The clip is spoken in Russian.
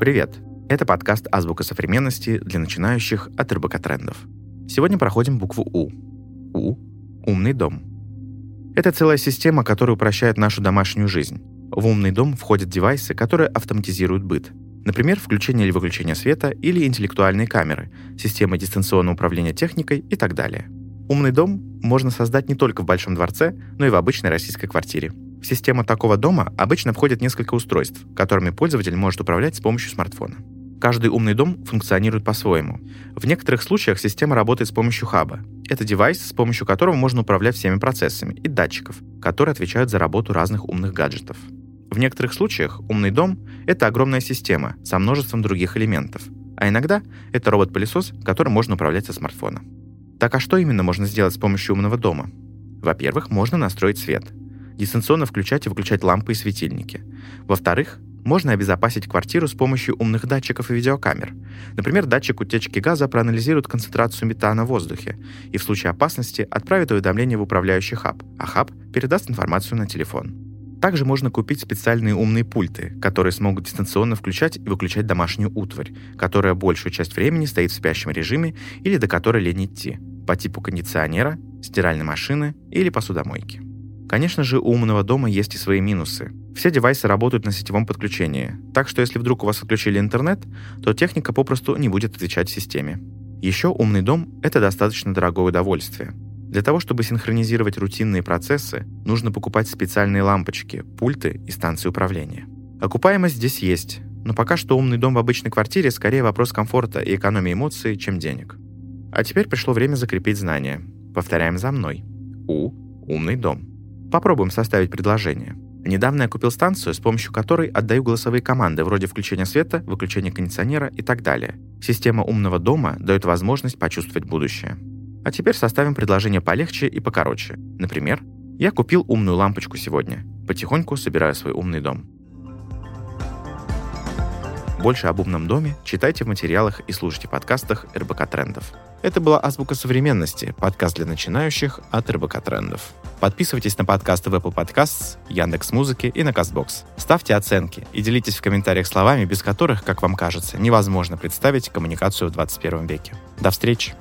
Привет! Это подкаст «Азбука современности» для начинающих от РБК трендов. Сегодня проходим букву У. У – умный дом. Это целая система, которая упрощает нашу домашнюю жизнь. В умный дом входят девайсы, которые автоматизируют быт. Например, включение или выключение света или интеллектуальные камеры, система дистанционного управления техникой и так далее. Умный дом можно создать не только в большом дворце, но и в обычной российской квартире – в систему такого дома обычно входит несколько устройств, которыми пользователь может управлять с помощью смартфона. Каждый умный дом функционирует по-своему. В некоторых случаях система работает с помощью хаба. Это девайс, с помощью которого можно управлять всеми процессами, и датчиков, которые отвечают за работу разных умных гаджетов. В некоторых случаях умный дом — это огромная система со множеством других элементов, а иногда это робот-пылесос, которым можно управлять со смартфона. Так а что именно можно сделать с помощью умного дома? Во-первых, можно настроить свет — дистанционно включать и выключать лампы и светильники. Во-вторых, можно обезопасить квартиру с помощью умных датчиков и видеокамер. Например, датчик утечки газа проанализирует концентрацию метана в воздухе и в случае опасности отправит уведомление в управляющий хаб, а хаб передаст информацию на телефон. Также можно купить специальные умные пульты, которые смогут дистанционно включать и выключать домашнюю утварь, которая большую часть времени стоит в спящем режиме или до которой лень идти, по типу кондиционера, стиральной машины или посудомойки. Конечно же, у умного дома есть и свои минусы. Все девайсы работают на сетевом подключении, так что если вдруг у вас отключили интернет, то техника попросту не будет отвечать системе. Еще умный дом — это достаточно дорогое удовольствие. Для того, чтобы синхронизировать рутинные процессы, нужно покупать специальные лампочки, пульты и станции управления. Окупаемость здесь есть, но пока что умный дом в обычной квартире скорее вопрос комфорта и экономии эмоций, чем денег. А теперь пришло время закрепить знания. Повторяем за мной. У – умный дом. Попробуем составить предложение. Недавно я купил станцию, с помощью которой отдаю голосовые команды вроде включения света, выключения кондиционера и так далее. Система умного дома дает возможность почувствовать будущее. А теперь составим предложение полегче и покороче. Например, я купил умную лампочку сегодня. Потихоньку собираю свой умный дом. Больше об умном доме читайте в материалах и слушайте подкастах РБК Трендов. Это была «Азбука современности», подкаст для начинающих от РБК Трендов. Подписывайтесь на подкасты в Apple Podcasts, Яндекс Музыки и на Castbox. Ставьте оценки и делитесь в комментариях словами, без которых, как вам кажется, невозможно представить коммуникацию в 21 веке. До встречи!